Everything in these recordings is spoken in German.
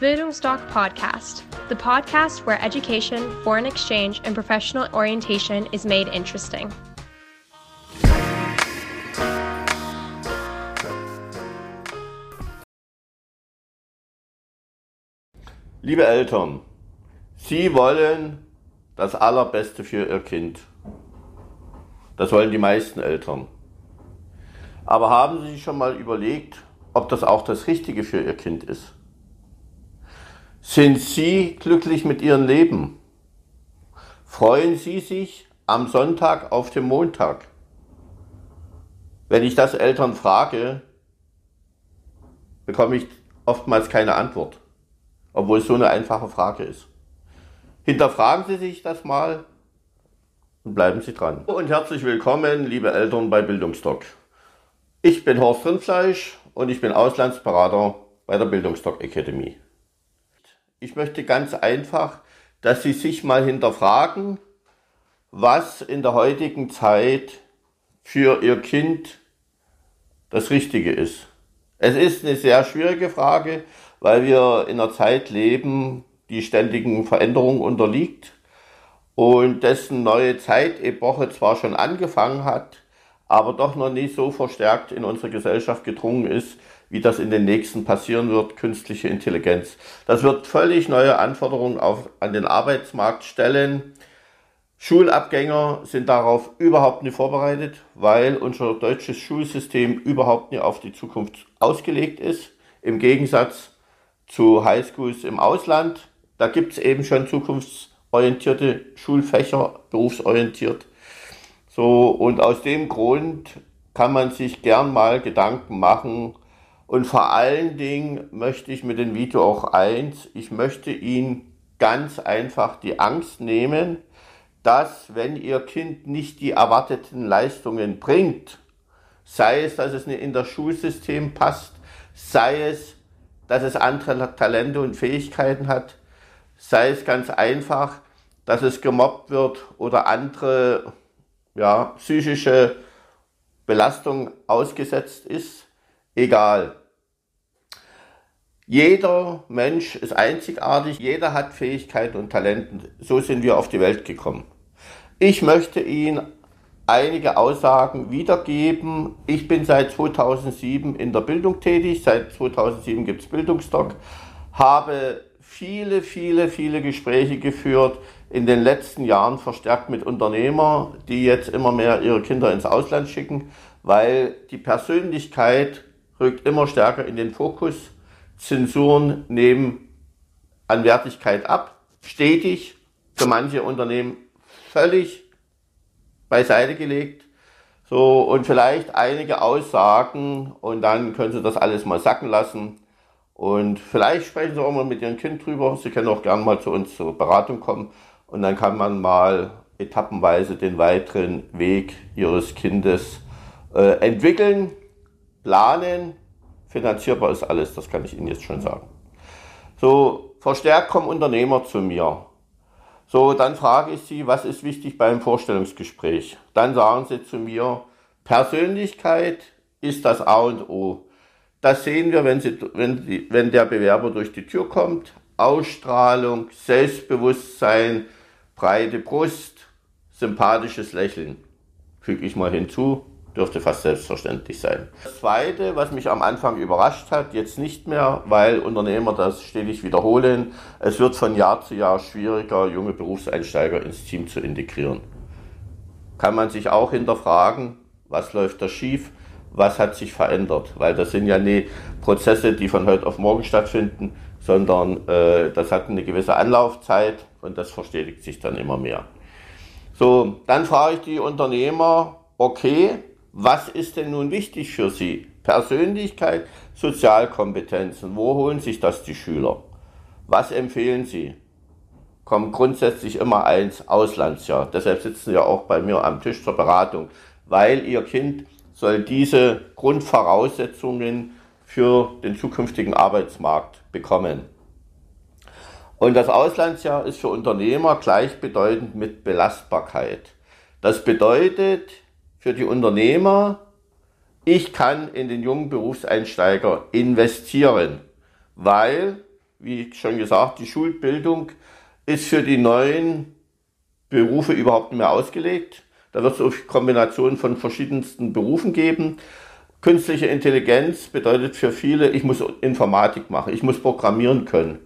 Bildungsdoc Podcast, the podcast where education, foreign exchange, and professional orientation is made interesting. Liebe Eltern, Sie wollen das Allerbeste für Ihr Kind. Das wollen die meisten Eltern. Aber haben Sie sich schon mal überlegt, ob das auch das Richtige für Ihr Kind ist? Sind Sie glücklich mit Ihrem Leben? Freuen Sie sich am Sonntag auf den Montag? Wenn ich das Eltern frage, bekomme ich oftmals keine Antwort, obwohl es so eine einfache Frage ist. Hinterfragen Sie sich das mal und bleiben Sie dran. Und herzlich willkommen, liebe Eltern bei Bildungsdoc. Ich bin Horst Rindfleisch und ich bin Auslandsberater bei der Bildungsdoc Academy. Ich möchte ganz einfach, dass Sie sich mal hinterfragen, was in der heutigen Zeit für Ihr Kind das Richtige ist. Es ist eine sehr schwierige Frage, weil wir in einer Zeit leben, die ständigen Veränderungen unterliegt und dessen neue Zeitepoche zwar schon angefangen hat, aber doch noch nicht so verstärkt in unsere Gesellschaft gedrungen ist, wie das in den nächsten passieren wird, künstliche Intelligenz. Das wird völlig neue Anforderungen auf, an den Arbeitsmarkt stellen. Schulabgänger sind darauf überhaupt nicht vorbereitet, weil unser deutsches Schulsystem überhaupt nicht auf die Zukunft ausgelegt ist. Im Gegensatz zu Highschools im Ausland. Da gibt es eben schon zukunftsorientierte Schulfächer, berufsorientiert. So, und aus dem Grund kann man sich gern mal Gedanken machen, und vor allen Dingen möchte ich mit dem Video auch eins, ich möchte Ihnen ganz einfach die Angst nehmen, dass wenn Ihr Kind nicht die erwarteten Leistungen bringt, sei es, dass es nicht in das Schulsystem passt, sei es, dass es andere Talente und Fähigkeiten hat, sei es ganz einfach, dass es gemobbt wird oder andere ja, psychische Belastung ausgesetzt ist, egal. Jeder Mensch ist einzigartig, jeder hat Fähigkeiten und Talenten. So sind wir auf die Welt gekommen. Ich möchte Ihnen einige Aussagen wiedergeben. Ich bin seit 2007 in der Bildung tätig, seit 2007 gibt es Bildungsdoc, habe viele, viele, viele Gespräche geführt, in den letzten Jahren verstärkt mit Unternehmern, die jetzt immer mehr ihre Kinder ins Ausland schicken, weil die Persönlichkeit rückt immer stärker in den Fokus Zensuren nehmen an Wertigkeit ab, stetig, für manche Unternehmen völlig beiseite gelegt. So, und vielleicht einige Aussagen und dann können Sie das alles mal sacken lassen. Und vielleicht sprechen Sie auch mal mit Ihrem Kind drüber. Sie können auch gerne mal zu uns zur Beratung kommen und dann kann man mal etappenweise den weiteren Weg Ihres Kindes äh, entwickeln, planen Finanzierbar ist alles, das kann ich Ihnen jetzt schon sagen. So, verstärkt kommen Unternehmer zu mir. So, dann frage ich sie, was ist wichtig beim Vorstellungsgespräch? Dann sagen sie zu mir, Persönlichkeit ist das A und O. Das sehen wir, wenn, sie, wenn, die, wenn der Bewerber durch die Tür kommt. Ausstrahlung, Selbstbewusstsein, breite Brust, sympathisches Lächeln. Füge ich mal hinzu, dürfte fast selbstverständlich sein. Das Zweite, was mich am Anfang überrascht hat, jetzt nicht mehr, weil Unternehmer das stetig wiederholen, es wird von Jahr zu Jahr schwieriger, junge Berufseinsteiger ins Team zu integrieren. Kann man sich auch hinterfragen, was läuft da schief, was hat sich verändert, weil das sind ja nicht Prozesse, die von heute auf morgen stattfinden, sondern äh, das hat eine gewisse Anlaufzeit und das verstetigt sich dann immer mehr. So, dann frage ich die Unternehmer, okay, was ist denn nun wichtig für Sie? Persönlichkeit, Sozialkompetenzen. Wo holen sich das die Schüler? Was empfehlen Sie? Kommt grundsätzlich immer eins, Auslandsjahr. Deshalb sitzen Sie ja auch bei mir am Tisch zur Beratung, weil Ihr Kind soll diese Grundvoraussetzungen für den zukünftigen Arbeitsmarkt bekommen. Und das Auslandsjahr ist für Unternehmer gleichbedeutend mit Belastbarkeit. Das bedeutet, für die Unternehmer, ich kann in den jungen Berufseinsteiger investieren, weil wie schon gesagt, die Schulbildung ist für die neuen Berufe überhaupt nicht mehr ausgelegt. Da wird es Kombinationen von verschiedensten Berufen geben. Künstliche Intelligenz bedeutet für viele, ich muss Informatik machen, ich muss programmieren können.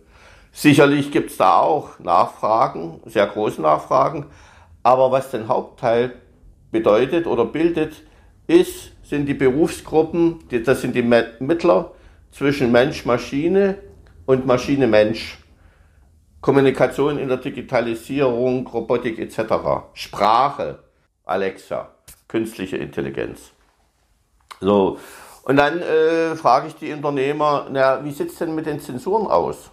Sicherlich gibt es da auch Nachfragen, sehr große Nachfragen, aber was den Hauptteil bedeutet oder bildet, ist, sind die Berufsgruppen, das sind die Mittler zwischen Mensch-Maschine und Maschine-Mensch. Kommunikation in der Digitalisierung, Robotik etc. Sprache, Alexa, künstliche Intelligenz. So, und dann äh, frage ich die Unternehmer, na, wie sieht es denn mit den Zensuren aus?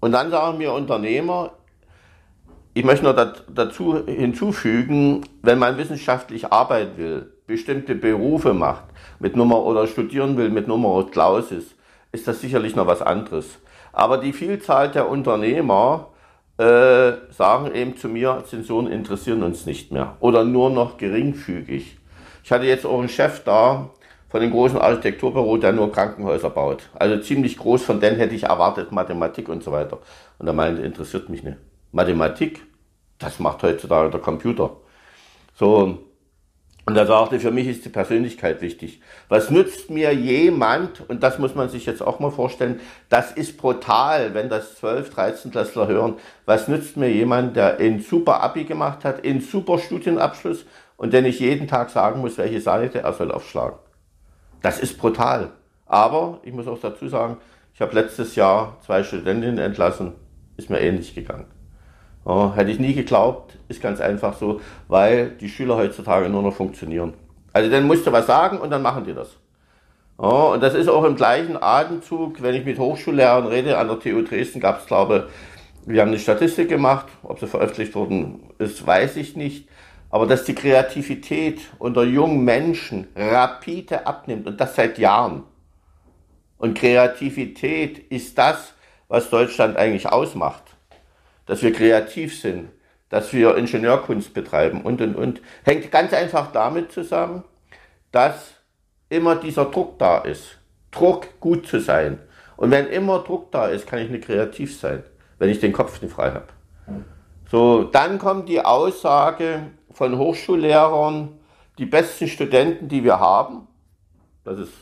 Und dann sagen mir Unternehmer, ich möchte noch dazu hinzufügen, wenn man wissenschaftlich arbeiten will, bestimmte Berufe macht, mit Nummer oder studieren will mit Nummer Clausus, ist das sicherlich noch was anderes. Aber die Vielzahl der Unternehmer äh, sagen eben zu mir, Zensuren interessieren uns nicht mehr oder nur noch geringfügig. Ich hatte jetzt auch einen Chef da von dem großen Architekturbüro, der nur Krankenhäuser baut. Also ziemlich groß, von denen hätte ich erwartet Mathematik und so weiter. Und er meinte, interessiert mich nicht. Mathematik, das macht heutzutage der Computer. So, und er sagte, für mich ist die Persönlichkeit wichtig. Was nützt mir jemand, und das muss man sich jetzt auch mal vorstellen, das ist brutal, wenn das 12, 13 Klässler hören, was nützt mir jemand, der in super Abi gemacht hat, in super Studienabschluss und den ich jeden Tag sagen muss, welche Seite er soll aufschlagen. Das ist brutal. Aber ich muss auch dazu sagen, ich habe letztes Jahr zwei Studentinnen entlassen, ist mir ähnlich gegangen. Ja, hätte ich nie geglaubt, ist ganz einfach so, weil die Schüler heutzutage nur noch funktionieren. Also dann musst du was sagen und dann machen die das. Ja, und das ist auch im gleichen Atemzug, wenn ich mit Hochschullehrern rede, an der TU Dresden gab es, glaube wir haben eine Statistik gemacht, ob sie veröffentlicht worden ist, weiß ich nicht. Aber dass die Kreativität unter jungen Menschen rapide abnimmt und das seit Jahren. Und Kreativität ist das, was Deutschland eigentlich ausmacht dass wir kreativ sind, dass wir Ingenieurkunst betreiben und, und, und. Hängt ganz einfach damit zusammen, dass immer dieser Druck da ist. Druck, gut zu sein. Und wenn immer Druck da ist, kann ich nicht kreativ sein, wenn ich den Kopf nicht frei habe. So, dann kommt die Aussage von Hochschullehrern, die besten Studenten, die wir haben, das ist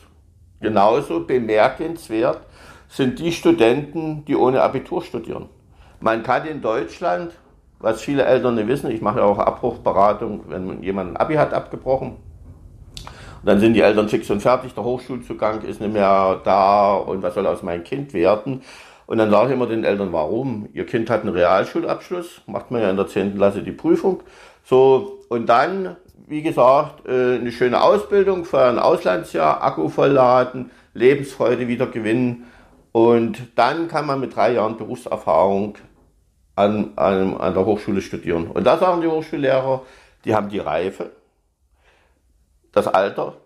genauso bemerkenswert, sind die Studenten, die ohne Abitur studieren. Man kann in Deutschland, was viele Eltern nicht wissen, ich mache ja auch Abbruchberatung, wenn jemand ein Abi hat abgebrochen. Und dann sind die Eltern fix und fertig, der Hochschulzugang ist nicht mehr da und was soll aus meinem Kind werden? Und dann sage ich immer den Eltern, warum? Ihr Kind hat einen Realschulabschluss, macht man ja in der 10. Klasse die Prüfung. So, und dann, wie gesagt, äh, eine schöne Ausbildung für ein Auslandsjahr, Akku vollladen, Lebensfreude wieder gewinnen. Und dann kann man mit drei Jahren Berufserfahrung an, an, an der Hochschule studieren. Und da sagen die Hochschullehrer, die haben die Reife, das Alter,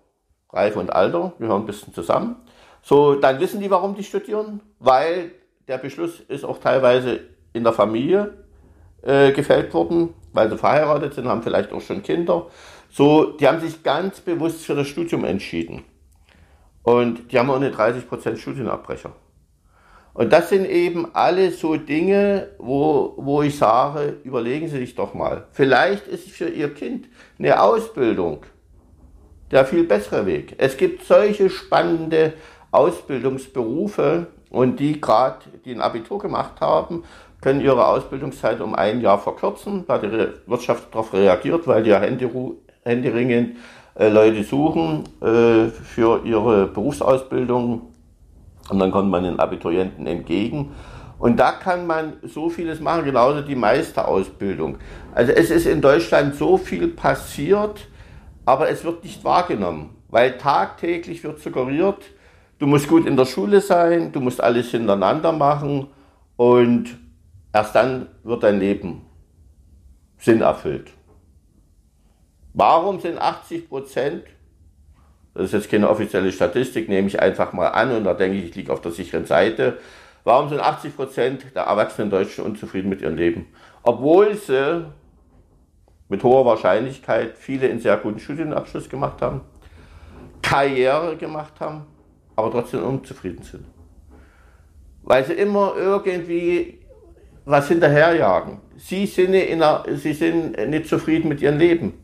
Reife und Alter gehören ein bisschen zusammen. So, dann wissen die, warum die studieren, weil der Beschluss ist auch teilweise in der Familie äh, gefällt worden, weil sie verheiratet sind, haben vielleicht auch schon Kinder. So, die haben sich ganz bewusst für das Studium entschieden. Und die haben auch eine 30% Studienabbrecher. Und das sind eben alle so Dinge, wo, wo ich sage, überlegen Sie sich doch mal. Vielleicht ist für Ihr Kind eine Ausbildung der viel bessere Weg. Es gibt solche spannende Ausbildungsberufe und die gerade, die ein Abitur gemacht haben, können ihre Ausbildungszeit um ein Jahr verkürzen, weil die Wirtschaft darauf reagiert, weil die ja händeringend äh, Leute suchen äh, für ihre Berufsausbildung und dann kommt man den Abiturienten entgegen. Und da kann man so vieles machen, genauso die Meisterausbildung. Also es ist in Deutschland so viel passiert, aber es wird nicht wahrgenommen, weil tagtäglich wird suggeriert, du musst gut in der Schule sein, du musst alles hintereinander machen und erst dann wird dein Leben Sinn erfüllt. Warum sind 80 Prozent das ist jetzt keine offizielle Statistik, nehme ich einfach mal an und da denke ich, ich liege auf der sicheren Seite. Warum sind 80 Prozent der erwachsenen Deutschen unzufrieden mit ihrem Leben? Obwohl sie mit hoher Wahrscheinlichkeit viele einen sehr guten Studienabschluss gemacht haben, Karriere gemacht haben, aber trotzdem unzufrieden sind. weil sie immer irgendwie was hinterherjagen. Sie sind, in einer, sie sind nicht zufrieden mit ihrem Leben.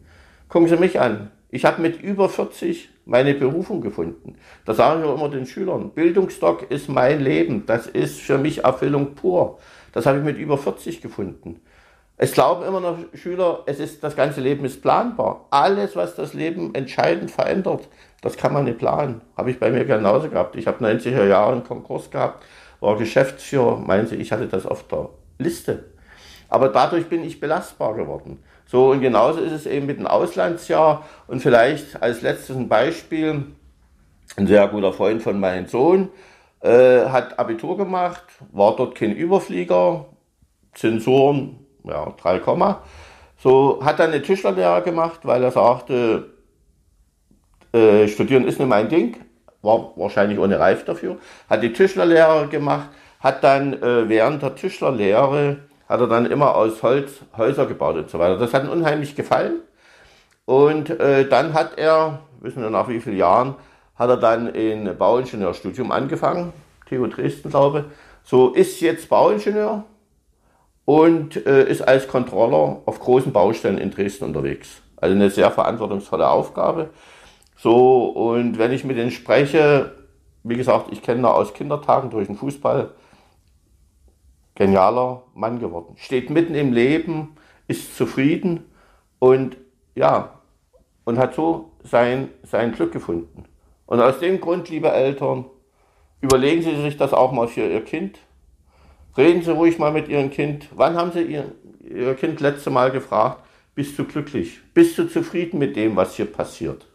Gucken Sie mich an. Ich habe mit über 40 meine Berufung gefunden. Das sage ich auch immer den Schülern. Bildungsstock ist mein Leben. Das ist für mich Erfüllung pur. Das habe ich mit über 40 gefunden. Es glauben immer noch Schüler, es ist, das ganze Leben ist planbar. Alles, was das Leben entscheidend verändert, das kann man nicht planen. Habe ich bei mir genauso gehabt. Ich habe 90er Jahre einen Konkurs gehabt, war Geschäftsführer, meinen Sie, ich hatte das auf der Liste. Aber dadurch bin ich belastbar geworden. So, und genauso ist es eben mit dem Auslandsjahr. Und vielleicht als letztes ein Beispiel, ein sehr guter Freund von meinem Sohn, äh, hat Abitur gemacht, war dort kein Überflieger, Zensuren, ja, 3, so hat dann eine Tischlerlehre gemacht, weil er sagte, äh, studieren ist nicht mein Ding, war wahrscheinlich ohne Reif dafür, hat die Tischlerlehre gemacht, hat dann äh, während der Tischlerlehre, hat er dann immer aus Holz Häuser gebaut und so weiter. Das hat ihm unheimlich gefallen. Und äh, dann hat er, wissen wir nach wie vielen Jahren, hat er dann ein Bauingenieurstudium angefangen, TU Dresden glaube ich. So ist jetzt Bauingenieur und äh, ist als Controller auf großen Baustellen in Dresden unterwegs. Also eine sehr verantwortungsvolle Aufgabe. So, und wenn ich mit denen spreche, wie gesagt, ich kenne da aus Kindertagen durch den Fußball, genialer Mann geworden. Steht mitten im Leben, ist zufrieden und ja, und hat so sein, sein Glück gefunden. Und aus dem Grund, liebe Eltern, überlegen Sie sich das auch mal für Ihr Kind. Reden Sie ruhig mal mit Ihrem Kind. Wann haben Sie Ihr, Ihr Kind letzte Mal gefragt, bist du glücklich? Bist du zufrieden mit dem, was hier passiert?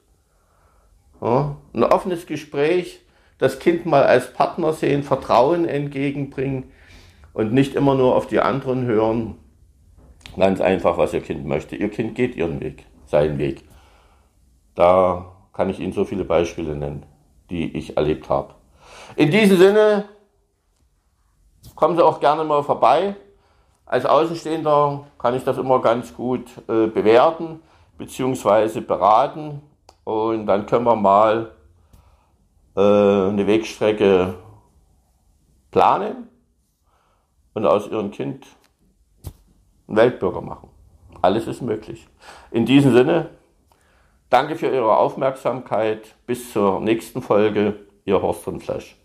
Ja, ein offenes Gespräch, das Kind mal als Partner sehen, Vertrauen entgegenbringen und nicht immer nur auf die anderen hören. Ganz einfach, was Ihr Kind möchte. Ihr Kind geht Ihren Weg, seinen Weg. Da kann ich Ihnen so viele Beispiele nennen, die ich erlebt habe. In diesem Sinne, kommen Sie auch gerne mal vorbei. Als Außenstehender kann ich das immer ganz gut äh, bewerten bzw. beraten und dann können wir mal äh, eine Wegstrecke planen und aus ihrem Kind einen Weltbürger machen. Alles ist möglich. In diesem Sinne, danke für Ihre Aufmerksamkeit. Bis zur nächsten Folge. Ihr Horst von Flash.